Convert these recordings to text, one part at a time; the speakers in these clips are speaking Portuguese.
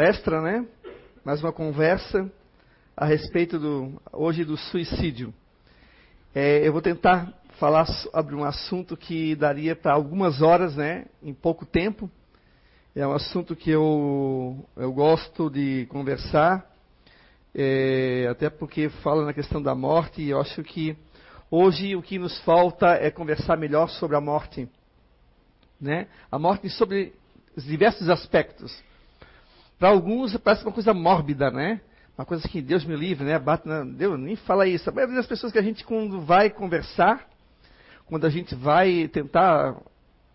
extra, né? Mais uma conversa a respeito do hoje do suicídio. É, eu vou tentar falar sobre um assunto que daria para algumas horas, né? Em pouco tempo. É um assunto que eu, eu gosto de conversar, é, até porque fala na questão da morte, e eu acho que hoje o que nos falta é conversar melhor sobre a morte. Né? A morte sobre os diversos aspectos. Para alguns parece uma coisa mórbida, né? Uma coisa que Deus me livre, né? Bate na, Deus nem fala isso. A maioria das pessoas que a gente quando vai conversar, quando a gente vai tentar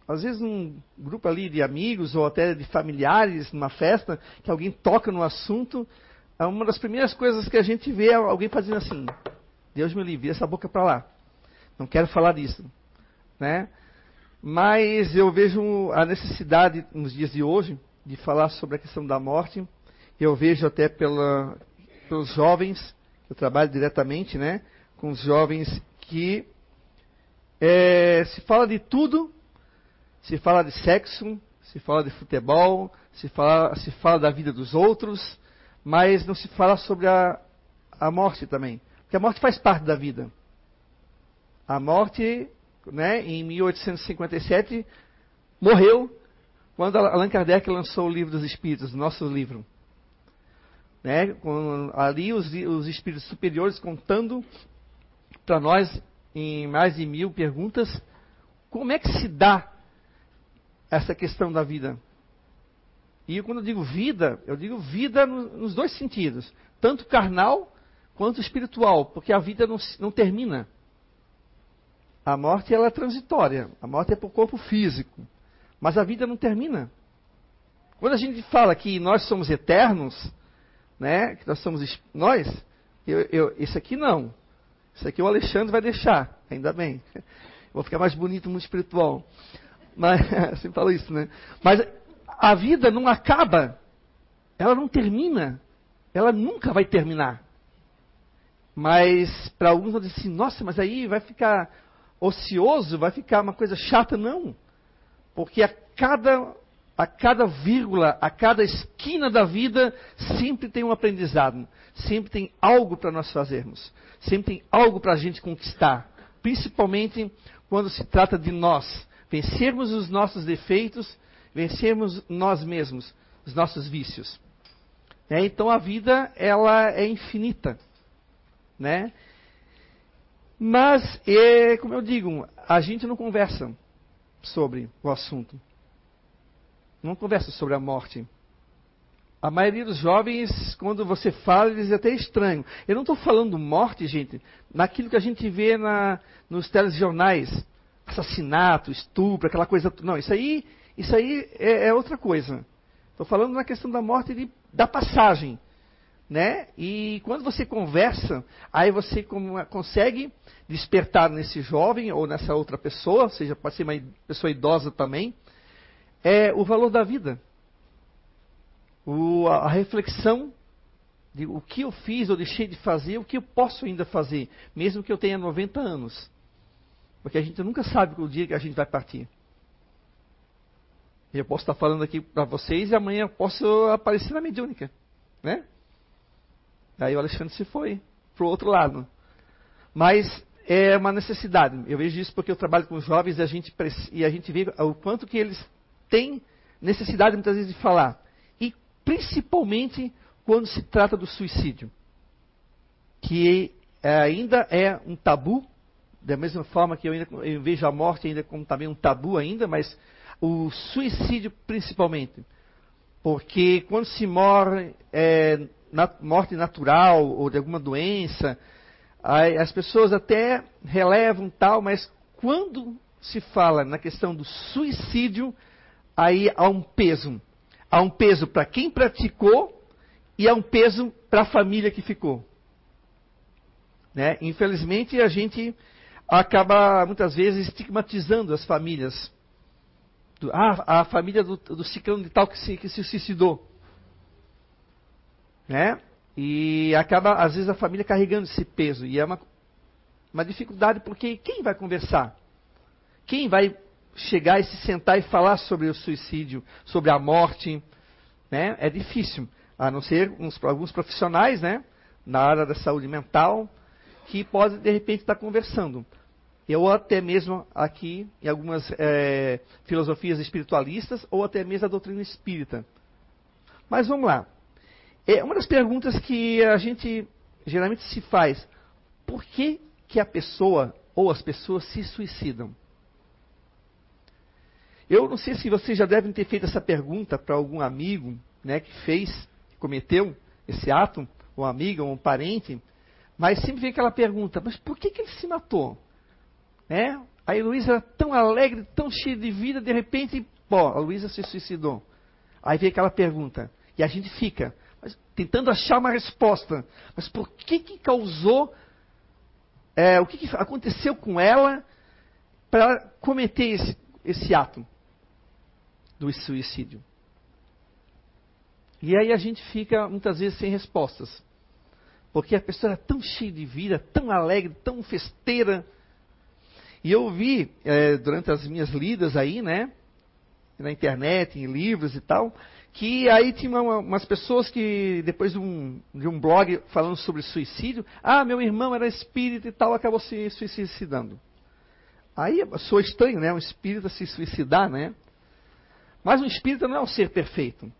às vezes um grupo ali de amigos ou até de familiares, numa festa, que alguém toca no assunto, é uma das primeiras coisas que a gente vê alguém fazendo assim: Deus me livre, essa boca para lá. Não quero falar disso, né? Mas eu vejo a necessidade nos dias de hoje de falar sobre a questão da morte. Eu vejo até pela, pelos jovens, eu trabalho diretamente, né, com os jovens que é, se fala de tudo se fala de sexo, se fala de futebol, se fala, se fala da vida dos outros, mas não se fala sobre a, a morte também. Porque a morte faz parte da vida. A morte, né, em 1857, morreu quando Allan Kardec lançou o Livro dos Espíritos, nosso livro. Né, ali os, os espíritos superiores contando para nós, em mais de mil perguntas, como é que se dá essa questão da vida. E quando eu digo vida, eu digo vida nos dois sentidos, tanto carnal quanto espiritual, porque a vida não, não termina. A morte ela é transitória, a morte é para o corpo físico, mas a vida não termina. Quando a gente fala que nós somos eternos, né, que nós somos nós, eu, eu, esse aqui não. Isso aqui o Alexandre vai deixar, ainda bem. Vou ficar mais bonito no espiritual. Mas, sempre falo isso, né? Mas a vida não acaba, ela não termina, ela nunca vai terminar. Mas para alguns vão dizer assim, nossa, mas aí vai ficar ocioso, vai ficar uma coisa chata, não. Porque a cada, a cada vírgula, a cada esquina da vida, sempre tem um aprendizado, sempre tem algo para nós fazermos, sempre tem algo para a gente conquistar, principalmente quando se trata de nós, vencermos os nossos defeitos, vencermos nós mesmos, os nossos vícios. É, então a vida ela é infinita, né? Mas, é, como eu digo, a gente não conversa sobre o assunto. Não conversa sobre a morte. A maioria dos jovens, quando você fala, eles até estranho. Eu não estou falando morte, gente, naquilo que a gente vê na, nos telejornais assassinato, estupro, aquela coisa. Não, isso aí, isso aí é, é outra coisa. Estou falando na questão da morte de, da passagem. Né? E quando você conversa, aí você consegue despertar nesse jovem ou nessa outra pessoa, ou seja, pode ser uma pessoa idosa também, é o valor da vida. O, a, a reflexão de o que eu fiz ou deixei de fazer, o que eu posso ainda fazer, mesmo que eu tenha 90 anos. Porque a gente nunca sabe o dia que a gente vai partir. Eu posso estar falando aqui para vocês e amanhã eu posso aparecer na mediúnica. Né? Aí o Alexandre se foi para o outro lado. Mas é uma necessidade. Eu vejo isso porque eu trabalho com jovens e a gente, e a gente vê o quanto que eles têm necessidade muitas vezes de falar. E principalmente quando se trata do suicídio. Que ainda é um tabu da mesma forma que eu ainda eu vejo a morte ainda como também um tabu ainda, mas o suicídio principalmente. Porque quando se morre, é, na, morte natural ou de alguma doença, aí, as pessoas até relevam tal, mas quando se fala na questão do suicídio, aí há um peso. Há um peso para quem praticou e há um peso para a família que ficou. Né? Infelizmente, a gente acaba muitas vezes estigmatizando as famílias. Ah, a família do, do ciclano de tal que se, que se suicidou. Né? E acaba, às vezes, a família carregando esse peso. E é uma, uma dificuldade, porque quem vai conversar? Quem vai chegar e se sentar e falar sobre o suicídio, sobre a morte? né, é difícil, a não ser uns, alguns profissionais, né, na área da saúde mental, que podem de repente estar conversando. Ou até mesmo aqui em algumas é, filosofias espiritualistas, ou até mesmo a doutrina espírita. Mas vamos lá. É uma das perguntas que a gente geralmente se faz: por que, que a pessoa ou as pessoas se suicidam? Eu não sei se vocês já devem ter feito essa pergunta para algum amigo né, que fez, que cometeu esse ato, ou amiga, ou um parente, mas sempre vem aquela pergunta: mas por que, que ele se matou? Né? A Heloísa era tão alegre, tão cheia de vida, de repente, pô, a Luísa se suicidou. Aí vem aquela pergunta, e a gente fica mas, tentando achar uma resposta. Mas por que que causou, é, o que, que aconteceu com ela para cometer esse, esse ato do suicídio? E aí a gente fica muitas vezes sem respostas. Porque a pessoa era tão cheia de vida, tão alegre, tão festeira. E eu vi, é, durante as minhas lidas aí, né, na internet, em livros e tal, que aí tinha uma, umas pessoas que, depois de um, de um blog falando sobre suicídio, ah, meu irmão era espírita e tal, acabou se suicidando. Aí sou estranho, né, um espírita se suicidar, né? Mas um espírita não é um ser perfeito.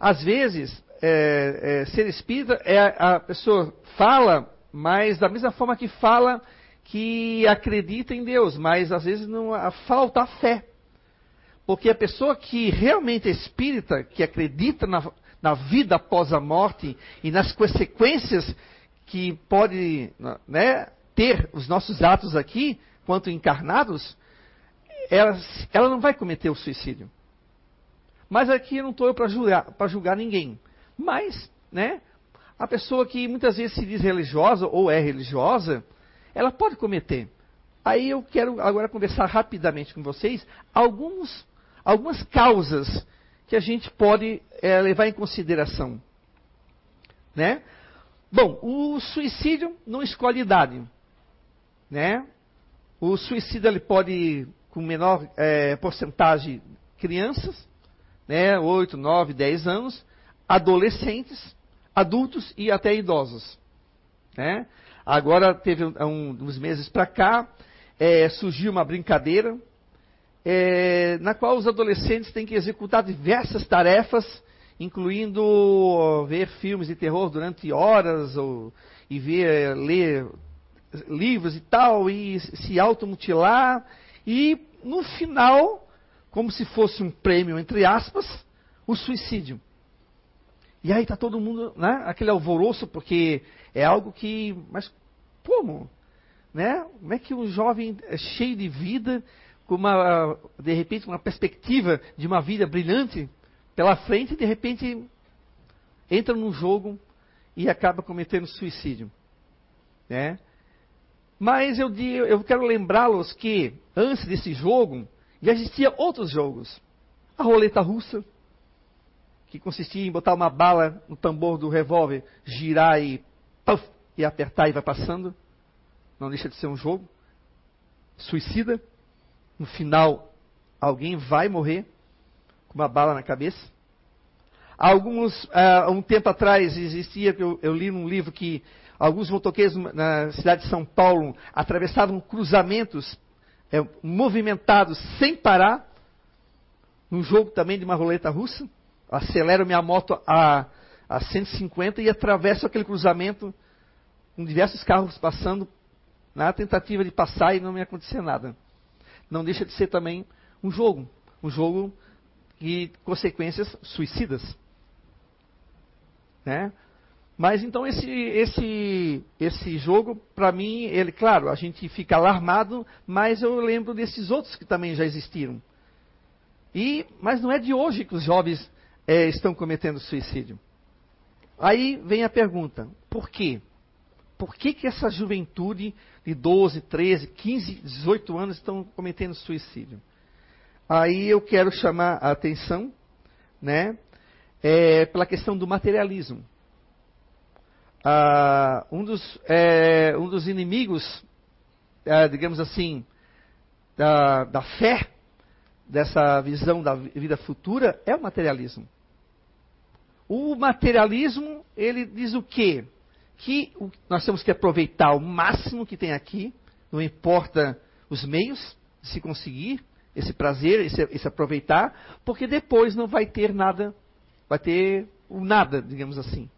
Às vezes, é, é, ser espírita é a, a pessoa fala, mas da mesma forma que fala que acredita em Deus, mas às vezes não falta fé. Porque a pessoa que realmente é espírita, que acredita na, na vida após a morte e nas consequências que pode né, ter os nossos atos aqui, quanto encarnados, ela, ela não vai cometer o suicídio. Mas aqui não estou eu para julgar, julgar ninguém. Mas, né, a pessoa que muitas vezes se diz religiosa ou é religiosa, ela pode cometer. Aí eu quero agora conversar rapidamente com vocês alguns algumas causas que a gente pode é, levar em consideração. Né? Bom, o suicídio não escolhe idade. Né? O suicídio ele pode, com menor é, porcentagem, crianças, né, 8, 9, 10 anos, adolescentes, adultos e até idosos. Né? Agora, teve um, uns meses para cá, é, surgiu uma brincadeira é, na qual os adolescentes têm que executar diversas tarefas, incluindo ver filmes de terror durante horas, ou, e ver, ler livros e tal, e se automutilar, e no final, como se fosse um prêmio, entre aspas, o suicídio. E aí está todo mundo, né, aquele alvoroço, porque é algo que, mas como? Né? Como é que um jovem é cheio de vida com uma, de repente, uma perspectiva de uma vida brilhante pela frente de repente entra num jogo e acaba cometendo suicídio. Né? Mas eu, eu quero lembrá-los que antes desse jogo já existia outros jogos. A roleta russa, que consistia em botar uma bala no tambor do revólver, girar e, puff, e apertar e vai passando. Não deixa de ser um jogo. Suicida no final alguém vai morrer com uma bala na cabeça. Alguns, uh, um tempo atrás existia, eu, eu li num livro que alguns motoqueiros na cidade de São Paulo atravessavam cruzamentos é, movimentados sem parar, num jogo também de uma roleta russa. Acelero minha moto a, a 150 e atravesso aquele cruzamento com diversos carros passando na tentativa de passar e não me acontecer nada não deixa de ser também um jogo. Um jogo de consequências suicidas. Né? Mas então esse, esse, esse jogo, para mim, ele, claro, a gente fica alarmado, mas eu lembro desses outros que também já existiram. E, mas não é de hoje que os jovens é, estão cometendo suicídio. Aí vem a pergunta: por quê? Por que, que essa juventude de 12, 13, 15, 18 anos estão cometendo suicídio? Aí eu quero chamar a atenção, né, é, pela questão do materialismo. Ah, um, dos, é, um dos inimigos, é, digamos assim, da, da fé dessa visão da vida futura é o materialismo. O materialismo, ele diz o quê? Que nós temos que aproveitar o máximo que tem aqui, não importa os meios se conseguir esse prazer, esse, esse aproveitar, porque depois não vai ter nada, vai ter o nada, digamos assim.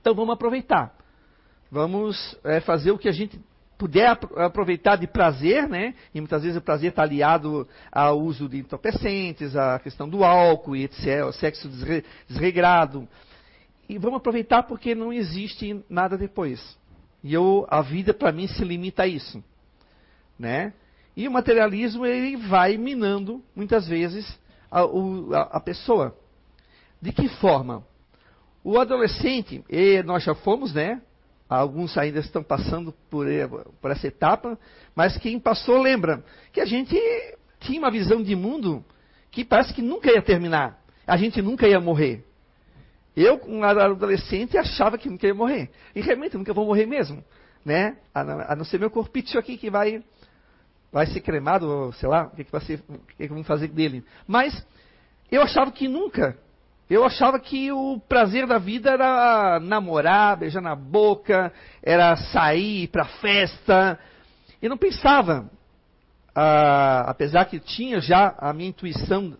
Então vamos aproveitar. Vamos é, fazer o que a gente puder aproveitar de prazer, né? E muitas vezes o prazer está aliado ao uso de entorpecentes, à questão do álcool e etc., o sexo desre, desregrado. E vamos aproveitar porque não existe nada depois. E eu, a vida para mim se limita a isso, né? E o materialismo ele vai minando muitas vezes a, a, a pessoa. De que forma? O adolescente, e nós já fomos, né? Alguns ainda estão passando por, eh, por essa etapa, mas quem passou lembra que a gente tinha uma visão de mundo que parece que nunca ia terminar. A gente nunca ia morrer. Eu, um adolescente, achava que nunca ia morrer. E realmente nunca vou morrer mesmo. Né? A, não ser meu corpício aqui que vai, vai ser cremado, sei lá, o que, que, vai ser, o que, que fazer dele. Mas eu achava que nunca eu achava que o prazer da vida era namorar, beijar na boca, era sair para festa. E não pensava, ah, apesar que tinha já a minha intuição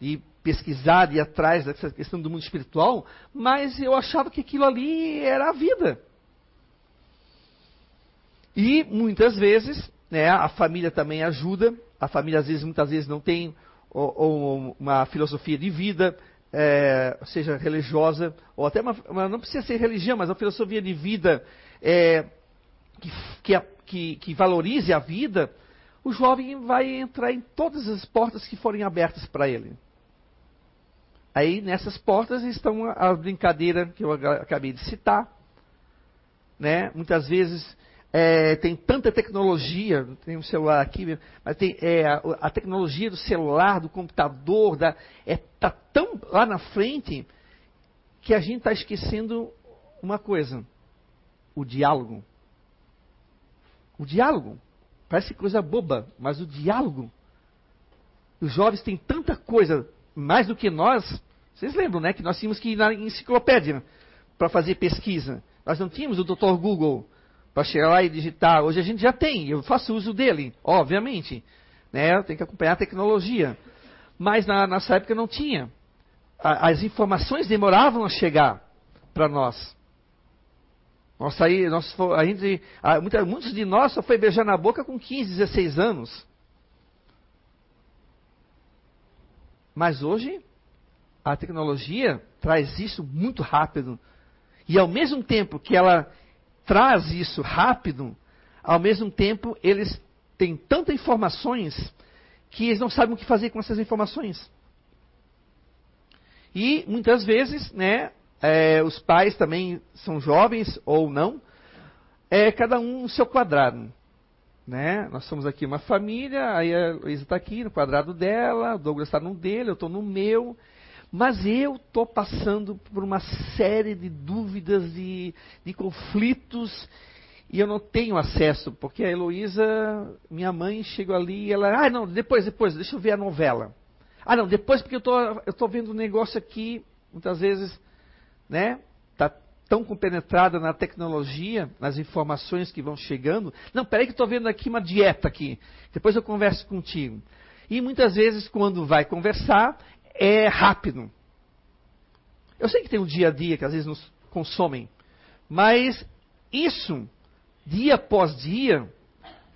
de pesquisar, ir atrás dessa questão do mundo espiritual, mas eu achava que aquilo ali era a vida. E muitas vezes, né, a família também ajuda, a família às vezes, muitas vezes não tem ou, ou uma filosofia de vida, é, seja religiosa, ou até uma, uma, não precisa ser religião, mas uma filosofia de vida é, que, que, que, que, valorize a vida, o jovem vai entrar em todas as portas que forem abertas para ele. Aí nessas portas estão a, brincadeira que eu acabei de citar, né? Muitas vezes é, tem tanta tecnologia, tem um celular aqui, mas tem é, a, a, tecnologia do celular, do computador, está é, tá tão lá na frente que a gente está esquecendo uma coisa: o diálogo. O diálogo. Parece coisa boba, mas o diálogo. Os jovens têm tanta coisa, mais do que nós. Vocês lembram, né? Que nós tínhamos que ir na enciclopédia para fazer pesquisa. Nós não tínhamos o Dr. Google para chegar lá e digitar. Hoje a gente já tem, eu faço uso dele, obviamente. Né? Tem que acompanhar a tecnologia. Mas na nossa época não tinha. as informações demoravam a chegar para nós. Nós aí, nós, a gente, a, muitos de nós só foi beijar na boca com 15, 16 anos. Mas hoje, a tecnologia traz isso muito rápido. E ao mesmo tempo que ela traz isso rápido, ao mesmo tempo eles têm tantas informações que eles não sabem o que fazer com essas informações. E muitas vezes, né, é, os pais também são jovens ou não, é cada um no seu quadrado. Né? Nós somos aqui uma família, aí a Luísa está aqui no quadrado dela, o Douglas está no dele, eu estou no meu. Mas eu estou passando por uma série de dúvidas, de, de conflitos, e eu não tenho acesso, porque a Heloísa, minha mãe, chegou ali e ela, ah, não, depois, depois, deixa eu ver a novela. Ah, não, depois porque eu tô, estou vendo um negócio aqui, muitas vezes, né, tão compenetrada na tecnologia, nas informações que vão chegando. Não, peraí que estou vendo aqui uma dieta aqui, depois eu converso contigo. E muitas vezes, quando vai conversar, é rápido. Eu sei que tem um dia a dia que às vezes nos consomem, mas isso, dia após dia,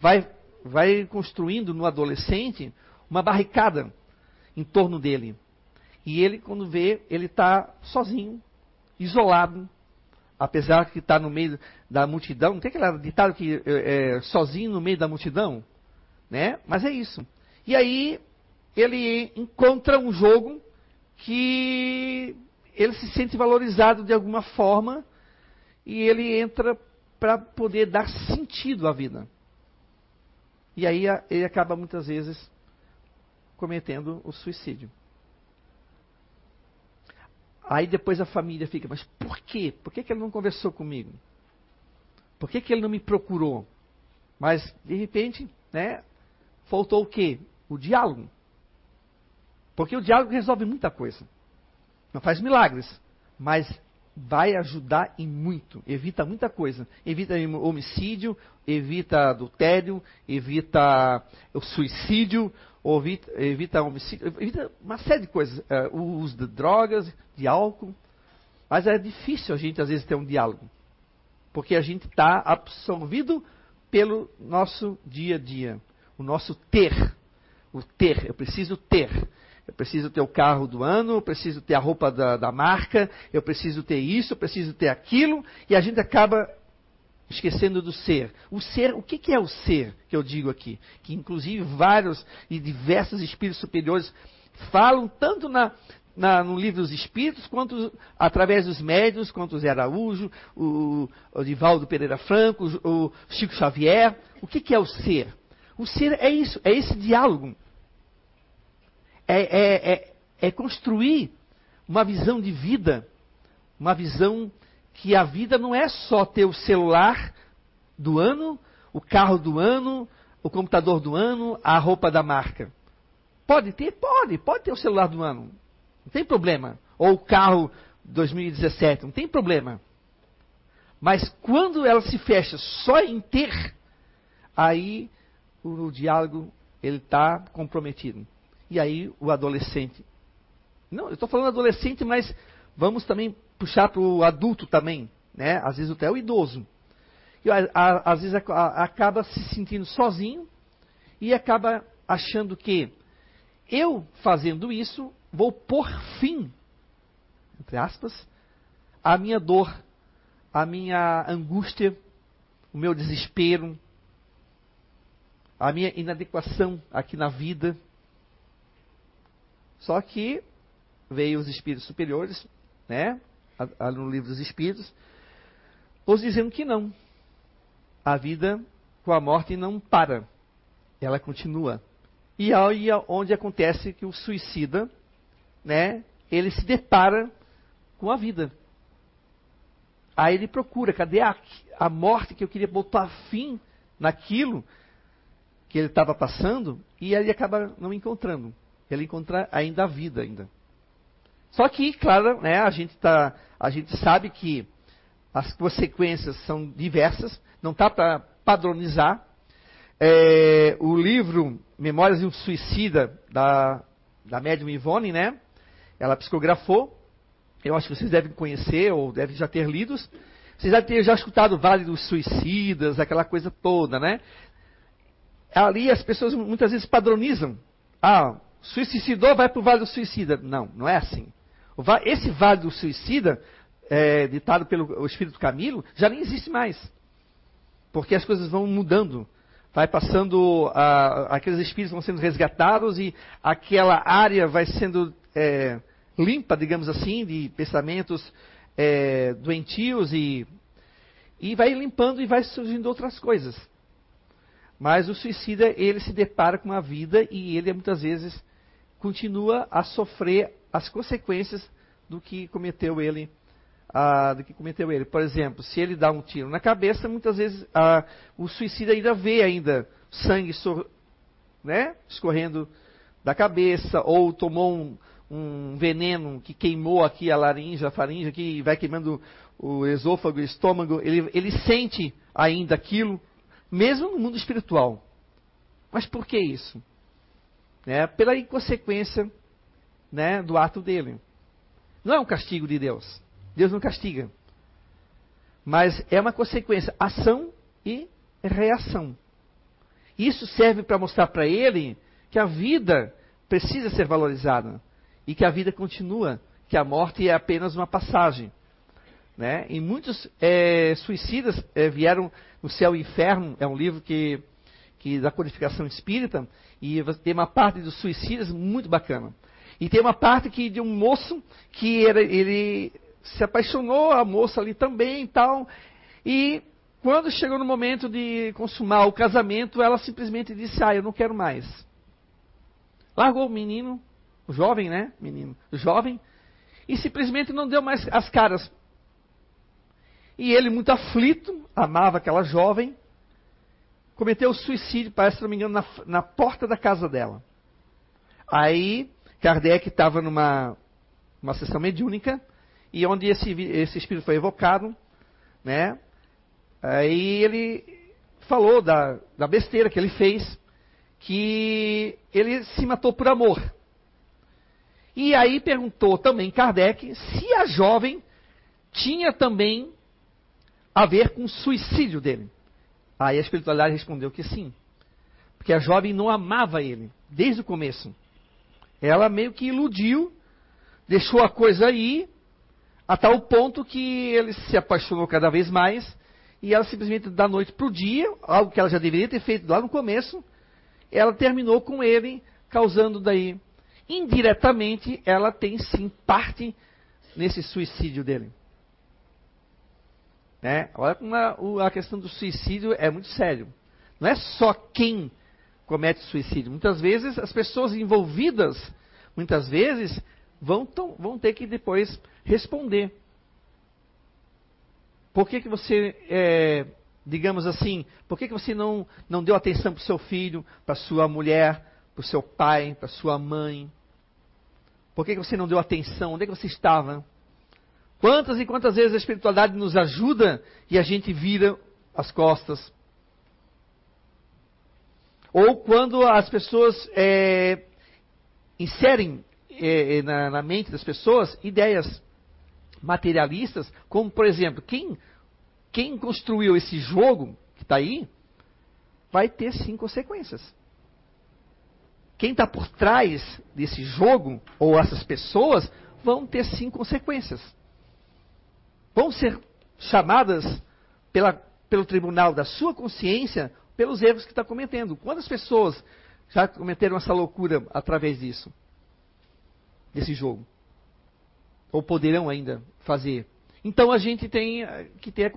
vai, vai construindo no adolescente uma barricada em torno dele. E ele, quando vê, ele está sozinho, isolado, apesar que está no meio da multidão. Não tem aquele ditado que é, sozinho no meio da multidão? Né? Mas é isso. E aí ele encontra um jogo que ele se sente valorizado de alguma forma e ele entra para poder dar sentido à vida. E aí ele acaba muitas vezes cometendo o suicídio. Aí depois a família fica, mas por quê? Por que, que ele não conversou comigo? Por que, que ele não me procurou? Mas, de repente, né, faltou o quê? O diálogo. Porque o diálogo resolve muita coisa. Não faz milagres, mas vai ajudar em muito. Evita muita coisa. Evita homicídio, evita adultério, evita o suicídio, evita, evita homicídio, evita uma série de coisas. Uh, o uso de drogas, de álcool. Mas é difícil a gente, às vezes, ter um diálogo. Porque a gente está absorvido pelo nosso dia a dia. O nosso ter. O ter. Eu preciso ter. Eu preciso ter o carro do ano, eu preciso ter a roupa da, da marca, eu preciso ter isso, eu preciso ter aquilo, e a gente acaba esquecendo do ser. O ser, o que, que é o ser que eu digo aqui? Que inclusive vários e diversos espíritos superiores falam tanto na, na, no livro dos Espíritos, quanto através dos médios, quanto o Zé Araújo, o, o Divaldo Pereira Franco, o, o Chico Xavier. O que, que, é o ser? O ser é isso, é esse diálogo. É, é, é, é construir uma visão de vida, uma visão que a vida não é só ter o celular do ano, o carro do ano, o computador do ano, a roupa da marca. Pode ter? Pode, pode ter o celular do ano. Não tem problema. Ou o carro 2017, não tem problema. Mas quando ela se fecha só em ter, aí o, o diálogo ele está comprometido. E aí o adolescente. Não, eu estou falando adolescente, mas vamos também puxar para o adulto também, né? Às vezes até o idoso. E a, a, às vezes a, acaba se sentindo sozinho e acaba achando que eu fazendo isso vou pôr fim, entre aspas, à minha dor, à minha angústia, o meu desespero, a minha inadequação aqui na vida. Só que veio os espíritos superiores, né, no livro dos espíritos, os dizendo que não. A vida com a morte não para, ela continua. E aí é onde acontece que o suicida né, ele se depara com a vida. Aí ele procura, cadê a, a morte que eu queria botar fim naquilo que ele estava passando, e ele acaba não encontrando. Ele encontra ainda a vida ainda. Só que, claro, né, a gente tá, a gente sabe que as consequências são diversas, não está para padronizar. É, o livro Memórias de um Suicida da da médium Ivone, né? ela psicografou. Eu acho que vocês devem conhecer ou devem já ter lido. Vocês devem ter já escutado o Vale dos Suicidas, aquela coisa toda, né? Ali as pessoas muitas vezes padronizam. Ah, suicidou, vai para o Vale do Suicida. Não, não é assim. Esse Vale do Suicida, é, ditado pelo Espírito Camilo, já nem existe mais. Porque as coisas vão mudando. Vai passando, aqueles espíritos vão sendo resgatados e aquela área vai sendo é, limpa, digamos assim, de pensamentos é, doentios e, e vai limpando e vai surgindo outras coisas. Mas o suicida, ele se depara com a vida e ele muitas vezes continua a sofrer as consequências do que cometeu ele. Ah, do que cometeu ele. Por exemplo, se ele dá um tiro na cabeça, muitas vezes ah, o suicida ainda vê ainda sangue né, escorrendo da cabeça, ou tomou um, um veneno que queimou aqui a laringe, a faringe, que vai queimando o esôfago, o estômago, ele, ele sente ainda aquilo, mesmo no mundo espiritual. Mas por que isso? É, pela inconsequência né, do ato dele. Não é um castigo de Deus. Deus não castiga. Mas é uma consequência, ação e reação. Isso serve para mostrar para ele que a vida precisa ser valorizada e que a vida continua, que a morte é apenas uma passagem. Né? E muitos é, suicidas é, vieram no Céu e Inferno, é um livro que, que da codificação espírita, e tem uma parte dos suicidas muito bacana. E tem uma parte que de um moço que era, ele se apaixonou, a moça ali também e tal, e quando chegou no momento de consumar o casamento, ela simplesmente disse: Ah, eu não quero mais. Largou o menino, o jovem, né, menino, jovem, e simplesmente não deu mais as caras. E ele, muito aflito, amava aquela jovem, cometeu suicídio, parece, se não me engano, na, na porta da casa dela. Aí Kardec estava numa uma sessão mediúnica e onde esse, esse espírito foi evocado, né? Aí ele falou da, da besteira que ele fez, que ele se matou por amor. E aí perguntou também Kardec se a jovem tinha também a ver com o suicídio dele. Aí a espiritualidade respondeu que sim. Porque a jovem não amava ele, desde o começo. Ela meio que iludiu, deixou a coisa aí, a tal ponto que ele se apaixonou cada vez mais, e ela simplesmente da noite para o dia, algo que ela já deveria ter feito lá no começo, ela terminou com ele, causando daí, indiretamente, ela tem sim parte nesse suicídio dele. Né? Olha como a, a questão do suicídio é muito sério. Não é só quem comete suicídio. Muitas vezes as pessoas envolvidas, muitas vezes, vão, tão, vão ter que depois responder. Por que, que você, é, digamos assim, por que, que você não, não deu atenção para o seu filho, para sua mulher, para o seu pai, para sua mãe? Por que, que você não deu atenção? Onde é que você estava? Quantas e quantas vezes a espiritualidade nos ajuda e a gente vira as costas? Ou quando as pessoas é, inserem é, na, na mente das pessoas ideias materialistas, como por exemplo, quem, quem construiu esse jogo que está aí, vai ter sim consequências. Quem está por trás desse jogo, ou essas pessoas, vão ter sim consequências vão ser chamadas pela, pelo tribunal da sua consciência pelos erros que está cometendo. Quantas pessoas já cometeram essa loucura através disso? Desse jogo? Ou poderão ainda fazer? Então a gente tem que ter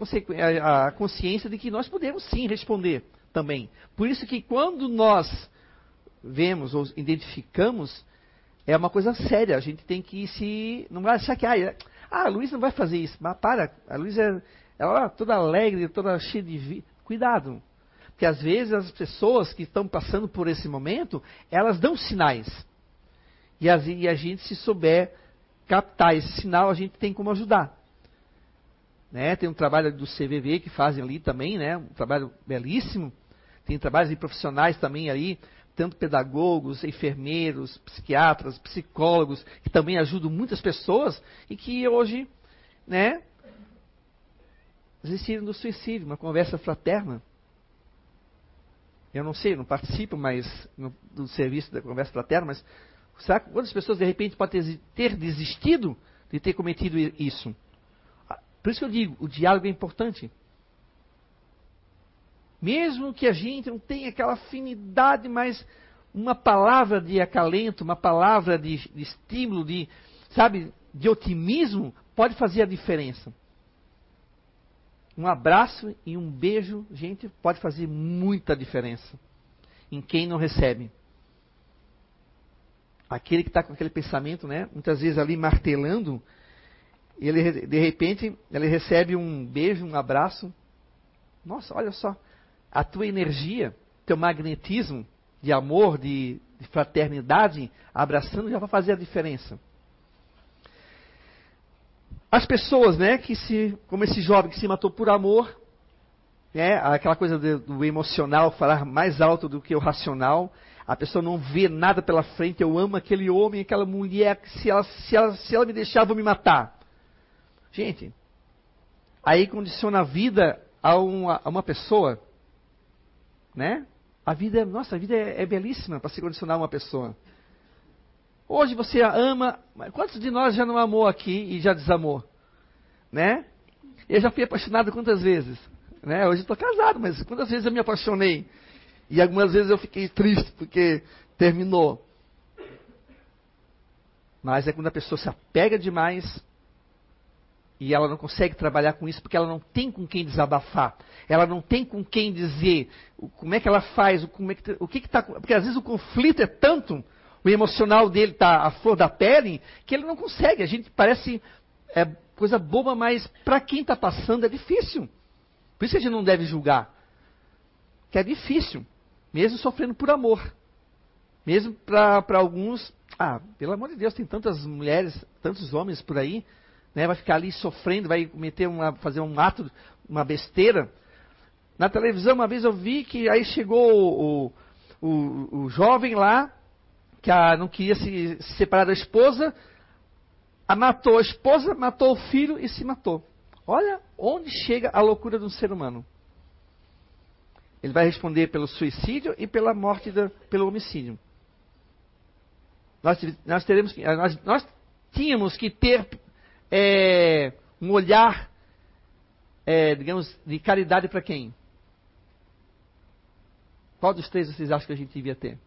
a, a consciência de que nós podemos sim responder também. Por isso que quando nós vemos ou identificamos, é uma coisa séria. A gente tem que se. Não vai achar que. Ah, ah, a Luísa não vai fazer isso. Mas para, a Luísa é ela é toda alegre, toda cheia de vida. Cuidado. Porque às vezes as pessoas que estão passando por esse momento, elas dão sinais. E, as, e a gente, se souber captar esse sinal, a gente tem como ajudar. Né? Tem um trabalho do CVV que fazem ali também, né? um trabalho belíssimo. Tem trabalhos de profissionais também aí tanto pedagogos, enfermeiros, psiquiatras, psicólogos, que também ajudam muitas pessoas e que hoje, né, desistiram do suicídio, uma conversa fraterna. Eu não sei, não participo mais do serviço da conversa fraterna, mas será que quantas pessoas de repente podem ter desistido de ter cometido isso? Por isso que eu digo, o diálogo é importante. Mesmo que a gente não tenha aquela afinidade, mas uma palavra de acalento, uma palavra de, de estímulo, de, sabe, de otimismo, pode fazer a diferença. Um abraço e um beijo, gente, pode fazer muita diferença em quem não recebe. Aquele que está com aquele pensamento, né, muitas vezes ali martelando, ele de repente ele recebe um beijo, um abraço. Nossa, olha só, a tua energia, teu magnetismo de amor, de, de fraternidade, abraçando, já vai fazer a diferença. As pessoas, né, que se, como esse jovem que se matou por amor, né, aquela coisa do, do emocional falar mais alto do que o racional, a pessoa não vê nada pela frente, eu amo aquele homem, aquela mulher, se ela, se ela, se ela me deixar, eu vou me matar. Gente, aí condiciona a vida a uma, a uma pessoa né? A vida, nossa, a vida é, é belíssima para se condicionar uma pessoa. Hoje você ama, quantos de nós já não amou aqui e já desamou? Né? Eu já fui apaixonado quantas vezes? Né? Hoje estou casado, mas quantas vezes eu me apaixonei? E algumas vezes eu fiquei triste porque terminou. Mas é quando a pessoa se apega demais e ela não consegue trabalhar com isso porque ela não tem com quem desabafar. Ela não tem com quem dizer como é que ela faz, como é que, o que está. Porque às vezes o conflito é tanto, o emocional dele está à flor da pele, que ele não consegue. A gente parece é, coisa boba, mas para quem está passando é difícil. Por isso que a gente não deve julgar. Que é difícil, mesmo sofrendo por amor. Mesmo para alguns, ah, pelo amor de Deus, tem tantas mulheres, tantos homens por aí, né, vai ficar ali sofrendo, vai cometer uma, fazer um ato, uma besteira. Na televisão, uma vez eu vi que aí chegou o, o, o jovem lá, que a, não queria se, se separar da esposa, a matou a esposa, matou o filho e se matou. Olha onde chega a loucura de um ser humano. Ele vai responder pelo suicídio e pela morte, da, pelo homicídio. Nós, nós, teremos, nós, nós tínhamos que ter é, um olhar, é, digamos, de caridade para quem? Qual dos três vocês acham que a gente devia ter?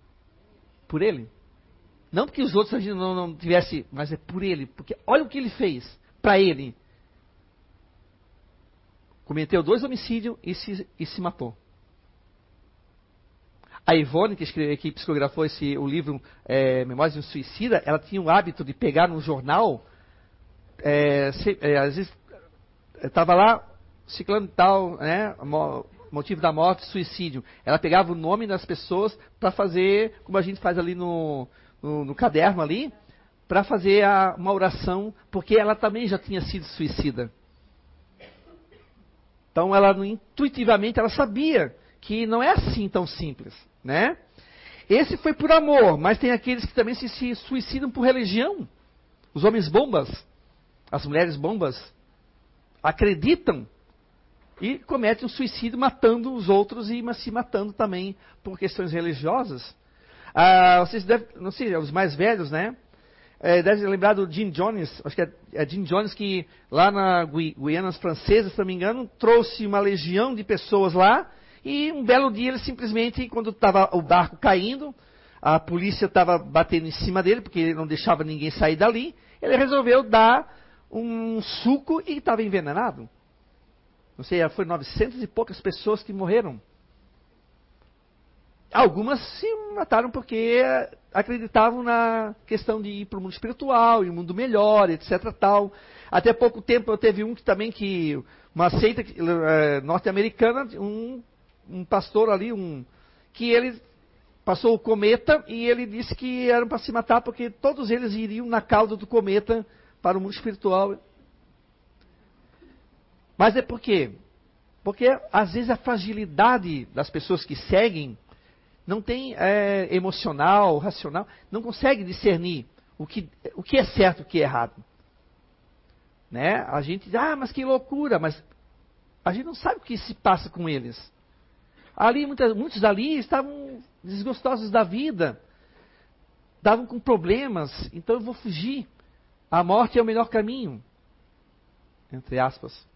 Por ele? Não porque os outros a gente não, não tivesse, mas é por ele. Porque olha o que ele fez para ele. Cometeu dois homicídios e se, e se matou. A Ivone, que, escreve, que psicografou esse, o livro é, Memórias de um Suicida, ela tinha o hábito de pegar no jornal, é, se, é, às vezes estava lá, ciclano tal, né, motivo da morte, suicídio. Ela pegava o nome das pessoas para fazer, como a gente faz ali no, no, no caderno ali, para fazer a, uma oração, porque ela também já tinha sido suicida. Então ela intuitivamente ela sabia que não é assim tão simples né? Esse foi por amor, mas tem aqueles que também se, se suicidam por religião. Os homens bombas, as mulheres bombas, acreditam e cometem um suicídio matando os outros e se matando também por questões religiosas. Ah, vocês devem, não sei, os mais velhos, né? É, devem lembrar do Jim Jones, acho que é, é Jim Jones que lá na Guiana Francesa, se não me engano, trouxe uma legião de pessoas lá e um belo dia ele simplesmente, quando estava o barco caindo, a polícia estava batendo em cima dele, porque ele não deixava ninguém sair dali, ele resolveu dar um suco e estava envenenado. Não sei, foi 900 e poucas pessoas que morreram. Algumas se mataram porque acreditavam na questão de ir para o mundo espiritual, e um mundo melhor, etc. Tal. Até pouco tempo eu teve um que também que uma seita é, norte-americana, um um pastor ali, um que ele passou o cometa e ele disse que era para se matar porque todos eles iriam na cauda do cometa para o mundo espiritual. Mas é por quê? Porque às vezes a fragilidade das pessoas que seguem não tem é, emocional, racional, não consegue discernir o que, o que é certo e o que é errado. Né? A gente diz, ah, mas que loucura, mas a gente não sabe o que se passa com eles. Ali, muitas, muitos dali estavam desgostosos da vida, estavam com problemas, então eu vou fugir. A morte é o melhor caminho. Entre aspas.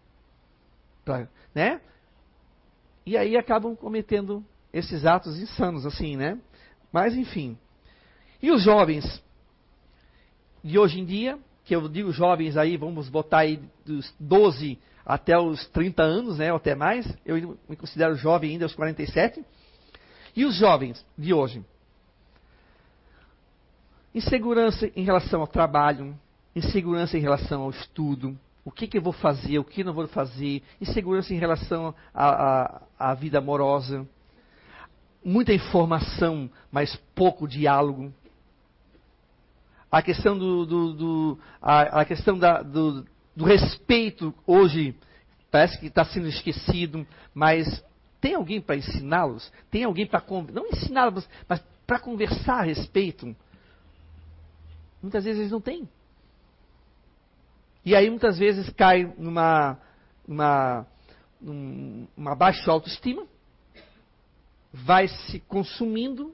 Pra, né? E aí acabam cometendo esses atos insanos, assim, né? Mas, enfim. E os jovens de hoje em dia, que eu digo jovens aí, vamos botar aí dos 12 até os 30 anos, né, ou até mais. Eu me considero jovem ainda aos 47. E os jovens de hoje? Insegurança em relação ao trabalho, insegurança em relação ao estudo, o que, que eu vou fazer, o que não vou fazer, insegurança em relação à vida amorosa, muita informação, mas pouco diálogo. A questão do, do, do a, a, questão da, do, do respeito hoje parece que está sendo esquecido, mas tem alguém para ensiná-los? Tem alguém para não ensiná-los, mas para conversar a respeito? Muitas vezes eles não têm. E aí muitas vezes cai numa, numa, numa baixa autoestima, vai se consumindo.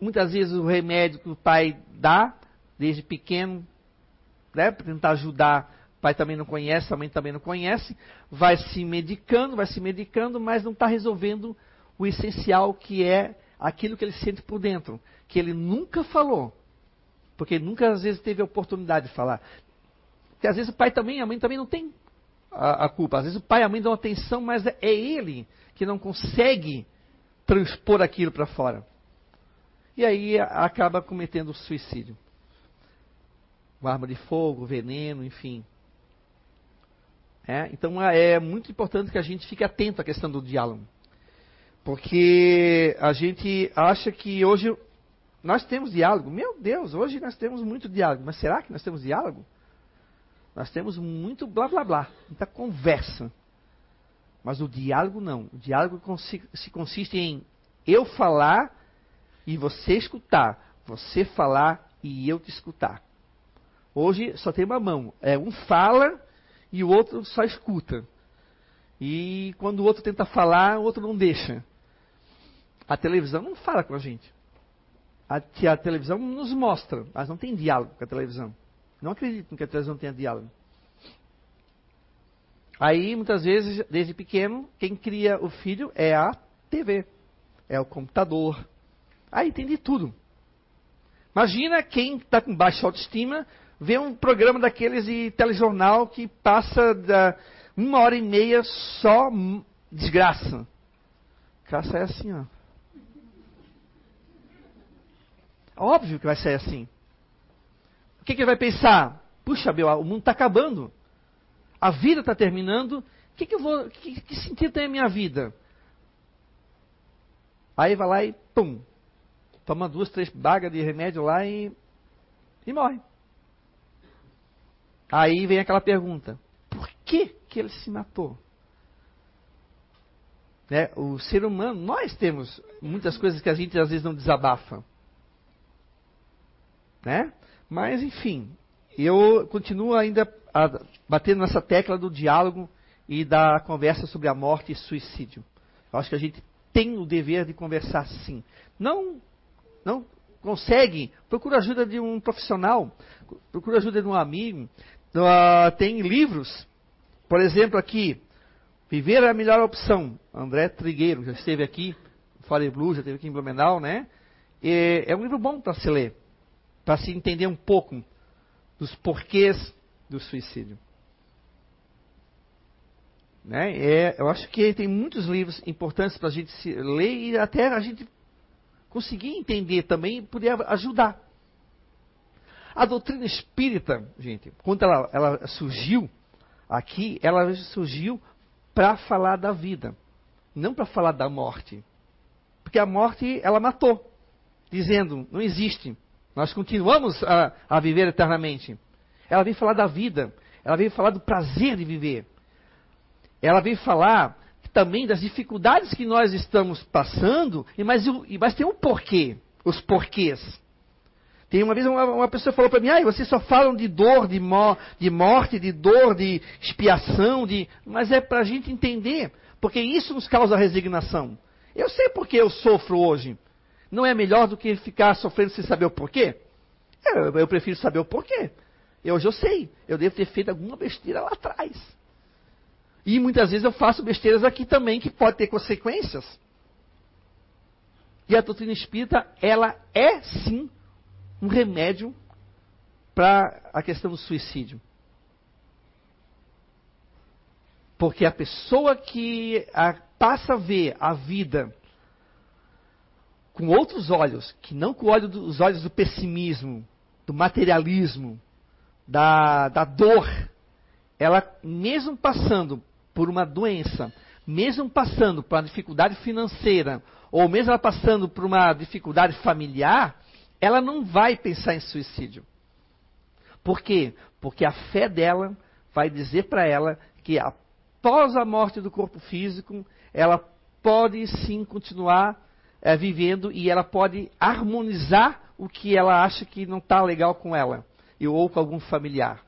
Muitas vezes o remédio que o pai dá, desde pequeno, né, para tentar ajudar pai também não conhece, a mãe também não conhece, vai se medicando, vai se medicando, mas não está resolvendo o essencial que é aquilo que ele sente por dentro, que ele nunca falou, porque nunca às vezes teve a oportunidade de falar. Porque às vezes o pai também, a mãe também não tem a, a culpa. Às vezes o pai e a mãe dão atenção, mas é, é ele que não consegue transpor aquilo para fora. E aí acaba cometendo suicídio. Uma arma de fogo, veneno, enfim. É, então é muito importante que a gente fique atento à questão do diálogo. Porque a gente acha que hoje nós temos diálogo. Meu Deus, hoje nós temos muito diálogo. Mas será que nós temos diálogo? Nós temos muito blá blá blá, muita conversa. Mas o diálogo não. O diálogo se consiste em eu falar e você escutar. Você falar e eu te escutar. Hoje só tem uma mão. É um fala e o outro só escuta. E quando o outro tenta falar, o outro não deixa. A televisão não fala com a gente. A, a televisão nos mostra, mas não tem diálogo com a televisão. Não acredito que a televisão tenha diálogo. Aí, muitas vezes, desde pequeno, quem cria o filho é a TV, é o computador. Aí tem de tudo. Imagina quem está com baixa autoestima vê um programa daqueles de telejornal que passa da uma hora e meia só desgraça. Cara sai assim, ó. Óbvio que vai sair assim. Que, que ele vai pensar? Puxa, meu, o mundo está acabando. A vida está terminando. Que, que, eu vou, que, que sentido tem a minha vida? Aí vai lá e pum. Toma duas, três bagas de remédio lá e, e morre. Aí vem aquela pergunta: por que, que ele se matou? Né? O ser humano, nós temos muitas coisas que a gente às vezes não desabafa. Né? Mas, enfim, eu continuo ainda batendo nessa tecla do diálogo e da conversa sobre a morte e suicídio. Eu acho que a gente tem o dever de conversar sim. Não, não consegue, procura ajuda de um profissional, procura ajuda de um amigo. Uh, tem livros, por exemplo, aqui, Viver é a melhor opção. André Trigueiro já esteve aqui, Fale Blue, já esteve aqui em Blumenau, né? É um livro bom para se ler, para se entender um pouco dos porquês do suicídio. Né? É, eu acho que tem muitos livros importantes para a gente ler e até a gente conseguir entender também e poder ajudar. A doutrina espírita, gente, quando ela, ela surgiu aqui, ela surgiu para falar da vida, não para falar da morte. Porque a morte, ela matou, dizendo, não existe. Nós continuamos a, a viver eternamente. Ela veio falar da vida. Ela veio falar do prazer de viver. Ela veio falar também das dificuldades que nós estamos passando, mas, mas tem um porquê, os porquês. Tem uma vez uma, uma pessoa falou para mim, ah, vocês só falam de dor, de, mo de morte, de dor, de expiação, de... mas é para a gente entender, porque isso nos causa resignação. Eu sei porque eu sofro hoje. Não é melhor do que ficar sofrendo sem saber o porquê? Eu, eu prefiro saber o porquê. Eu sei, eu devo ter feito alguma besteira lá atrás. E muitas vezes eu faço besteiras aqui também que pode ter consequências. E a doutrina espírita, ela é sim um remédio para a questão do suicídio. Porque a pessoa que a, passa a ver a vida com outros olhos, que não com olho do, os olhos do pessimismo, do materialismo, da, da dor, ela, mesmo passando por uma doença, mesmo passando por uma dificuldade financeira, ou mesmo ela passando por uma dificuldade familiar, ela não vai pensar em suicídio. Por quê? Porque a fé dela vai dizer para ela que após a morte do corpo físico, ela pode sim continuar é, vivendo e ela pode harmonizar o que ela acha que não está legal com ela ou com algum familiar.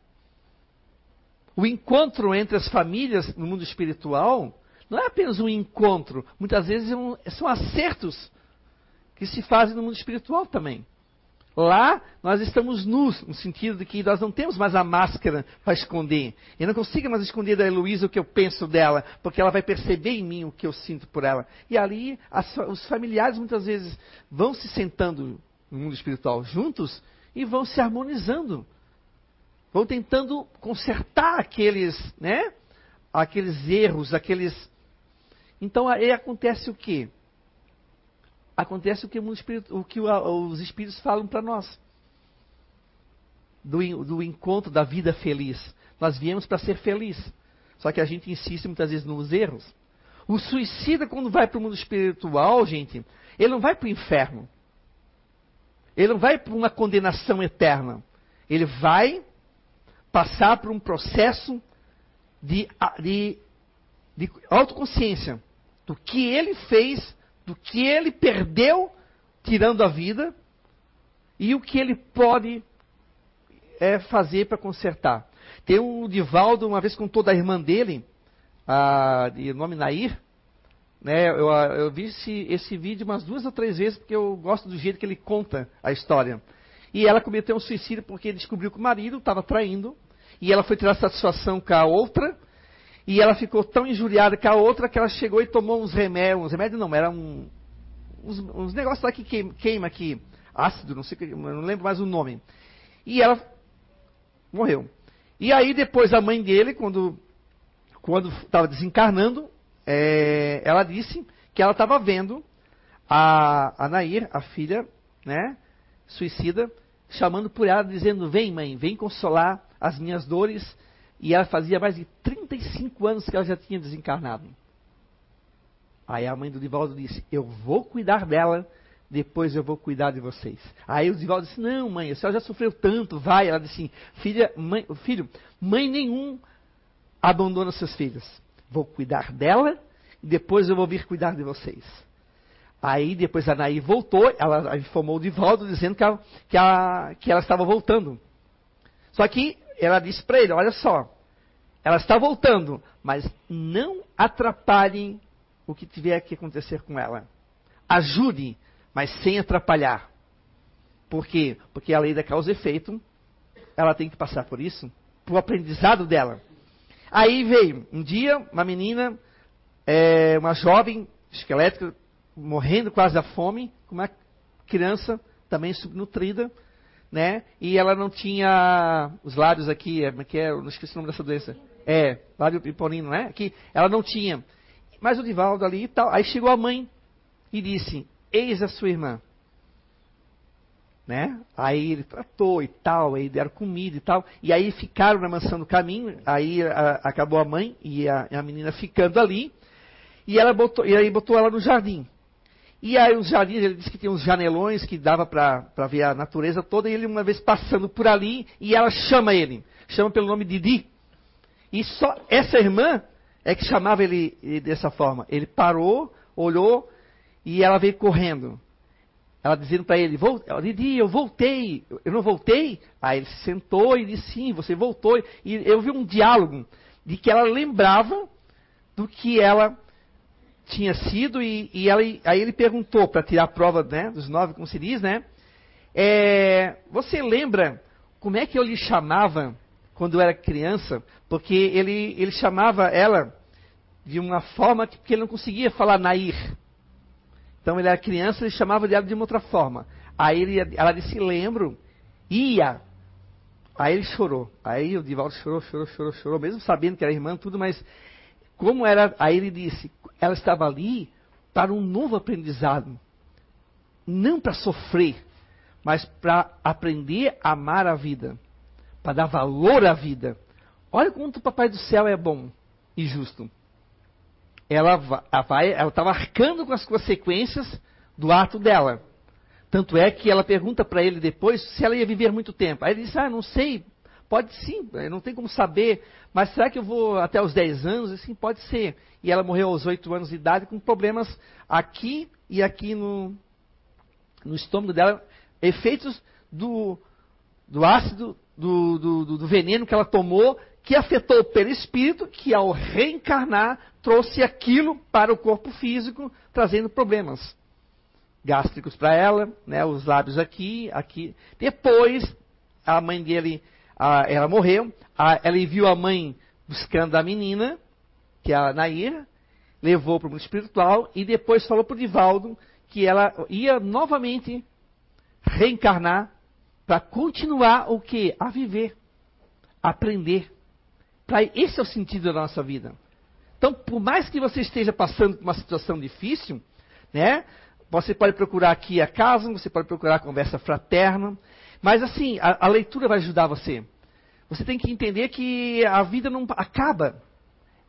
O encontro entre as famílias no mundo espiritual não é apenas um encontro, muitas vezes é são acertos que se fazem no mundo espiritual também. Lá nós estamos nus, no sentido de que nós não temos mais a máscara para esconder. Eu não consigo mais esconder da Heloísa o que eu penso dela, porque ela vai perceber em mim o que eu sinto por ela. E ali as, os familiares muitas vezes vão se sentando no mundo espiritual juntos e vão se harmonizando. Vão tentando consertar aqueles, né? Aqueles erros, aqueles. Então aí acontece o quê? Acontece o que, o que os espíritos falam para nós. Do, do encontro da vida feliz. Nós viemos para ser feliz. Só que a gente insiste muitas vezes nos erros. O suicida, quando vai para o mundo espiritual, gente, ele não vai para o inferno. Ele não vai para uma condenação eterna. Ele vai passar por um processo de, de, de autoconsciência do que ele fez, do que ele perdeu tirando a vida e o que ele pode é, fazer para consertar. Tem o Divaldo, uma vez contou da irmã dele, a, de nome Nair, né, eu, eu vi esse, esse vídeo umas duas ou três vezes porque eu gosto do jeito que ele conta a história. E ela cometeu um suicídio porque descobriu que o marido estava traindo e ela foi tirar satisfação com a outra e ela ficou tão injuriada com a outra que ela chegou e tomou uns remédios, uns remédios não, era um, uns, uns negócios lá que queima, queima aqui, ácido, não sei, não lembro mais o nome. E ela morreu. E aí depois a mãe dele, quando quando estava desencarnando, é, ela disse que ela estava vendo a, a Nair, a filha, né, suicida, chamando por ela, dizendo: Vem, mãe, vem consolar as minhas dores. E ela fazia mais de 35 anos que ela já tinha desencarnado. Aí a mãe do Divaldo disse: Eu vou cuidar dela, depois eu vou cuidar de vocês. Aí o Divaldo disse: Não, mãe, a senhora já sofreu tanto, vai. Ela disse: assim, Filha, mãe, filho, mãe nenhum abandona seus filhos vou cuidar dela e depois eu vou vir cuidar de vocês. Aí depois a Naí voltou, ela informou de volta dizendo que ela, que, ela, que ela estava voltando. Só que ela disse para ele, olha só, ela está voltando, mas não atrapalhem o que tiver que acontecer com ela. Ajude, mas sem atrapalhar. Por quê? Porque a lei da causa e efeito, ela tem que passar por isso, o aprendizado dela. Aí veio um dia uma menina, é, uma jovem esquelética, morrendo quase da fome, com uma criança também subnutrida, né? E ela não tinha os lábios aqui, é, que é, não esqueci o nome dessa doença. É, lábio piponino, né? Que ela não tinha. Mas o Divaldo ali e tal. Aí chegou a mãe e disse: Eis a sua irmã né? Aí ele tratou e tal, aí deram comida e tal. E aí ficaram na mansão do caminho, aí a, acabou a mãe e a, a, menina ficando ali. E, ela botou, e aí botou ela no jardim. E aí os jardins, ele disse que tinha uns janelões que dava para ver a natureza toda, e ele uma vez passando por ali, e ela chama ele, chama pelo nome Didi. E só essa irmã é que chamava ele dessa forma. Ele parou, olhou, e ela veio correndo. Ela dizendo para ele, Didi, eu voltei, eu não voltei? Aí ele se sentou e disse, sim, você voltou. E eu vi um diálogo de que ela lembrava do que ela tinha sido, e, e ela, aí ele perguntou, para tirar a prova né, dos nove, como se diz, né? É, você lembra como é que eu lhe chamava quando eu era criança? Porque ele, ele chamava ela de uma forma que, que ele não conseguia falar Nair. Então ele era criança, ele chamava de ela de uma outra forma. Aí ele, ela disse, lembro, ia. Aí ele chorou. Aí o Divaldo chorou, chorou, chorou, chorou, mesmo sabendo que era irmã, tudo, mas como era. Aí ele disse, ela estava ali para um novo aprendizado. Não para sofrer, mas para aprender a amar a vida. Para dar valor à vida. Olha como o Papai do Céu é bom e justo ela vai, ela estava arcando com as consequências do ato dela. Tanto é que ela pergunta para ele depois se ela ia viver muito tempo. Aí ele diz: Ah, não sei, pode sim, não tem como saber, mas será que eu vou até os 10 anos? E sim, pode ser. E ela morreu aos 8 anos de idade com problemas aqui e aqui no, no estômago dela, efeitos do, do ácido, do, do, do veneno que ela tomou que afetou pelo espírito, que ao reencarnar trouxe aquilo para o corpo físico, trazendo problemas gástricos para ela, né, os lábios aqui, aqui. Depois, a mãe dele, a, ela morreu, a, ela viu a mãe buscando a menina, que é a Nair, levou para o mundo espiritual e depois falou para o Divaldo que ela ia novamente reencarnar para continuar o que? A viver, aprender. Pra, esse é o sentido da nossa vida. Então, por mais que você esteja passando por uma situação difícil, né? Você pode procurar aqui a casa, você pode procurar a conversa fraterna, mas assim, a, a leitura vai ajudar você. Você tem que entender que a vida não acaba.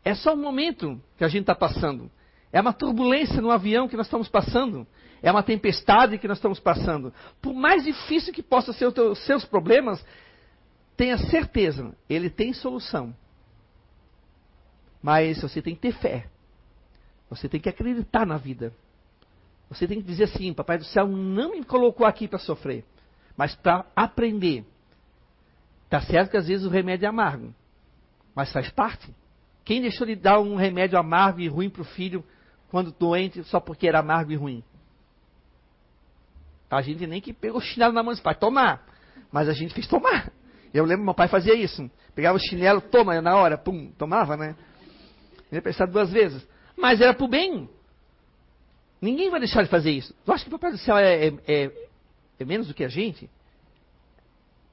É só um momento que a gente está passando. É uma turbulência no avião que nós estamos passando. É uma tempestade que nós estamos passando. Por mais difícil que possam ser os seus problemas, tenha certeza, ele tem solução. Mas você tem que ter fé. Você tem que acreditar na vida. Você tem que dizer assim: Papai do céu não me colocou aqui para sofrer, mas para aprender. Tá certo que às vezes o remédio é amargo, mas faz parte. Quem deixou de dar um remédio amargo e ruim para o filho quando doente só porque era amargo e ruim? A gente nem que pegou o chinelo na mão e pai, tomar. Mas a gente fez tomar. Eu lembro meu pai fazia isso. Pegava o chinelo, toma, na hora, pum, tomava, né? Ele pensava duas vezes. Mas era pro bem. Ninguém vai deixar de fazer isso. Tu acha que o Papai do Céu é, é, é, é menos do que a gente?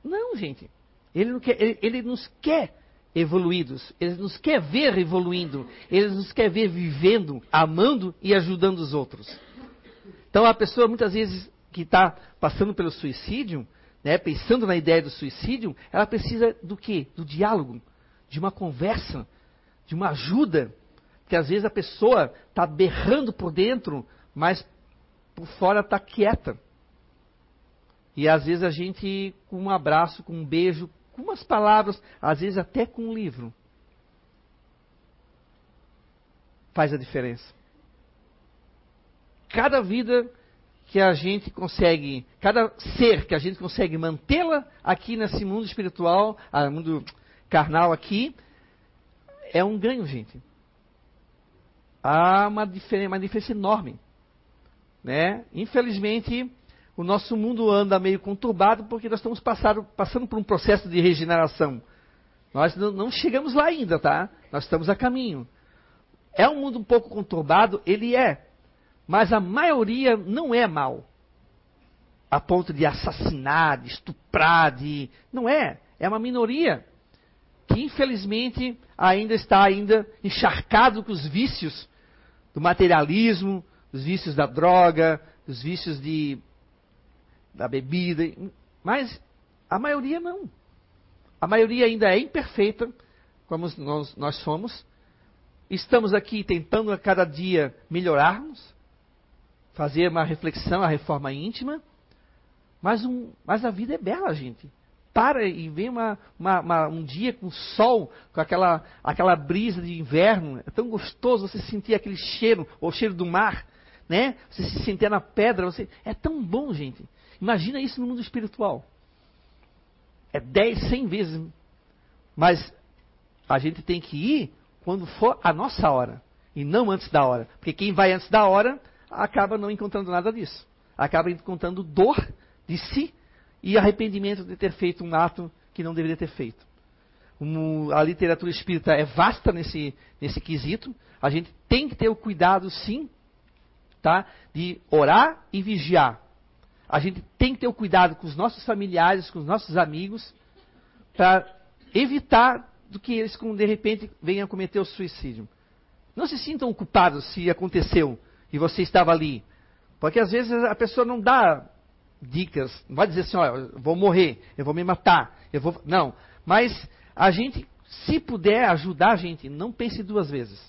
Não, gente. Ele, quer, ele, ele, nos quer evoluídos. Ele nos quer ver evoluindo. Ele nos quer ver vivendo, amando e ajudando os outros. Então a pessoa muitas vezes que está passando pelo suicídio, né, pensando na ideia do suicídio, ela precisa do quê? Do diálogo, de uma conversa, de uma ajuda. Porque às vezes a pessoa está berrando por dentro, mas por fora está quieta. E às vezes a gente, com um abraço, com um beijo, com umas palavras, às vezes até com um livro, faz a diferença. Cada vida que a gente consegue, cada ser que a gente consegue mantê-la aqui nesse mundo espiritual, ah, mundo carnal aqui, é um ganho, gente. Há uma diferença, uma diferença enorme. Né? Infelizmente, o nosso mundo anda meio conturbado porque nós estamos passado, passando por um processo de regeneração. Nós não, chegamos lá ainda, tá? Nós estamos a caminho. É um mundo um pouco conturbado? Ele é. Mas a maioria não é mal. A ponto de assassinar, de estuprar, de. Não é. É uma minoria que infelizmente ainda está ainda encharcado com os vícios do materialismo, os vícios da droga, os vícios de da bebida, mas a maioria não. A maioria ainda é imperfeita, como nós, nós somos. Estamos aqui tentando a cada dia melhorarmos, fazer uma reflexão, a reforma íntima, mas, um, mas a vida é bela, gente. Para e vem uma, uma, uma, um dia com sol, com aquela, aquela brisa de inverno. É tão gostoso você sentir aquele cheiro, o cheiro do mar, né? Você se sentir na pedra. Você, é tão bom, gente. Imagina isso no mundo espiritual. É 10, 100 vezes. Mas a gente tem que ir quando for a nossa hora. E não antes da hora. Porque quem vai antes da hora acaba não encontrando nada disso. Acaba encontrando dor de si e arrependimento de ter feito um ato que não deveria ter feito. A literatura espírita é vasta nesse, nesse quesito. A gente tem que ter o cuidado, sim, tá, de orar e vigiar. A gente tem que ter o cuidado com os nossos familiares, com os nossos amigos, para evitar do que eles, de repente, venham a cometer o suicídio. Não se sintam culpados se aconteceu e você estava ali. Porque às vezes a pessoa não dá dicas, não vai dizer assim, olha, eu vou morrer, eu vou me matar, eu vou. Não. Mas a gente, se puder ajudar a gente, não pense duas vezes.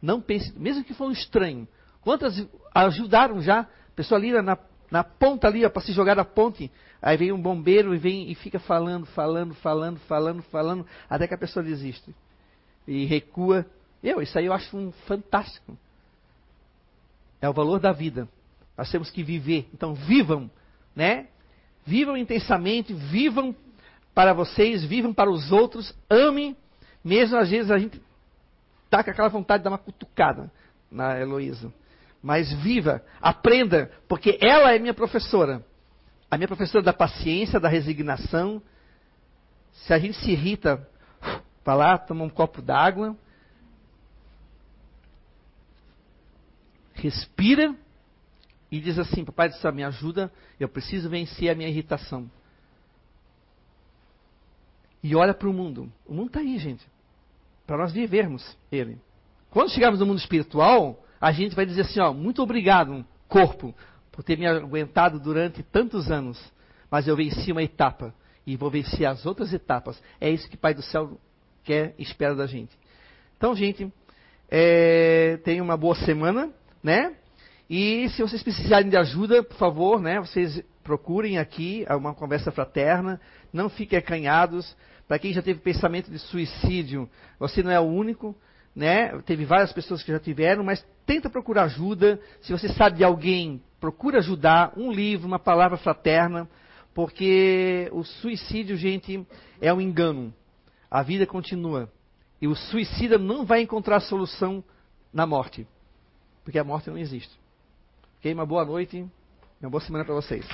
Não pense, mesmo que for um estranho. Quantas ajudaram já? A pessoa ali na na ponta ali, para se jogar na ponte. Aí vem um bombeiro e vem e fica falando, falando, falando, falando, falando, até que a pessoa desiste. E recua. Eu, isso aí eu acho um fantástico. É o valor da vida. Nós temos que viver. Então vivam, né? Vivam intensamente, vivam para vocês, vivam para os outros, amem, mesmo às vezes a gente está com aquela vontade de dar uma cutucada na Heloísa mas viva, aprenda, porque ela é minha professora. A minha professora da paciência, da resignação. Se a gente se irrita, vai lá, toma um copo d'água, respira e diz assim: Papai do céu, me ajuda, eu preciso vencer a minha irritação. E olha para o mundo. O mundo está aí, gente. Para nós vivermos ele. Quando chegarmos no mundo espiritual, a gente vai dizer assim, ó, muito obrigado, corpo, por ter me aguentado durante tantos anos, mas eu venci uma etapa e vou vencer as outras etapas. É isso que o Pai do Céu quer e espera da gente. Então, gente, É, tenham uma boa semana, né? E se vocês precisarem de ajuda, por favor, né? Vocês procurem aqui uma conversa fraterna. Não fiquem acanhados. Para quem já teve pensamento de suicídio, você não é o único, né? Teve várias pessoas que já tiveram, mas tenta procurar ajuda. Se você sabe de alguém, procura ajudar. Um livro, uma palavra fraterna, porque o suicídio, gente, é um engano. A vida continua. E o suicida não vai encontrar solução na morte. Porque a morte não existe. Ok? Uma boa noite e uma boa semana para vocês.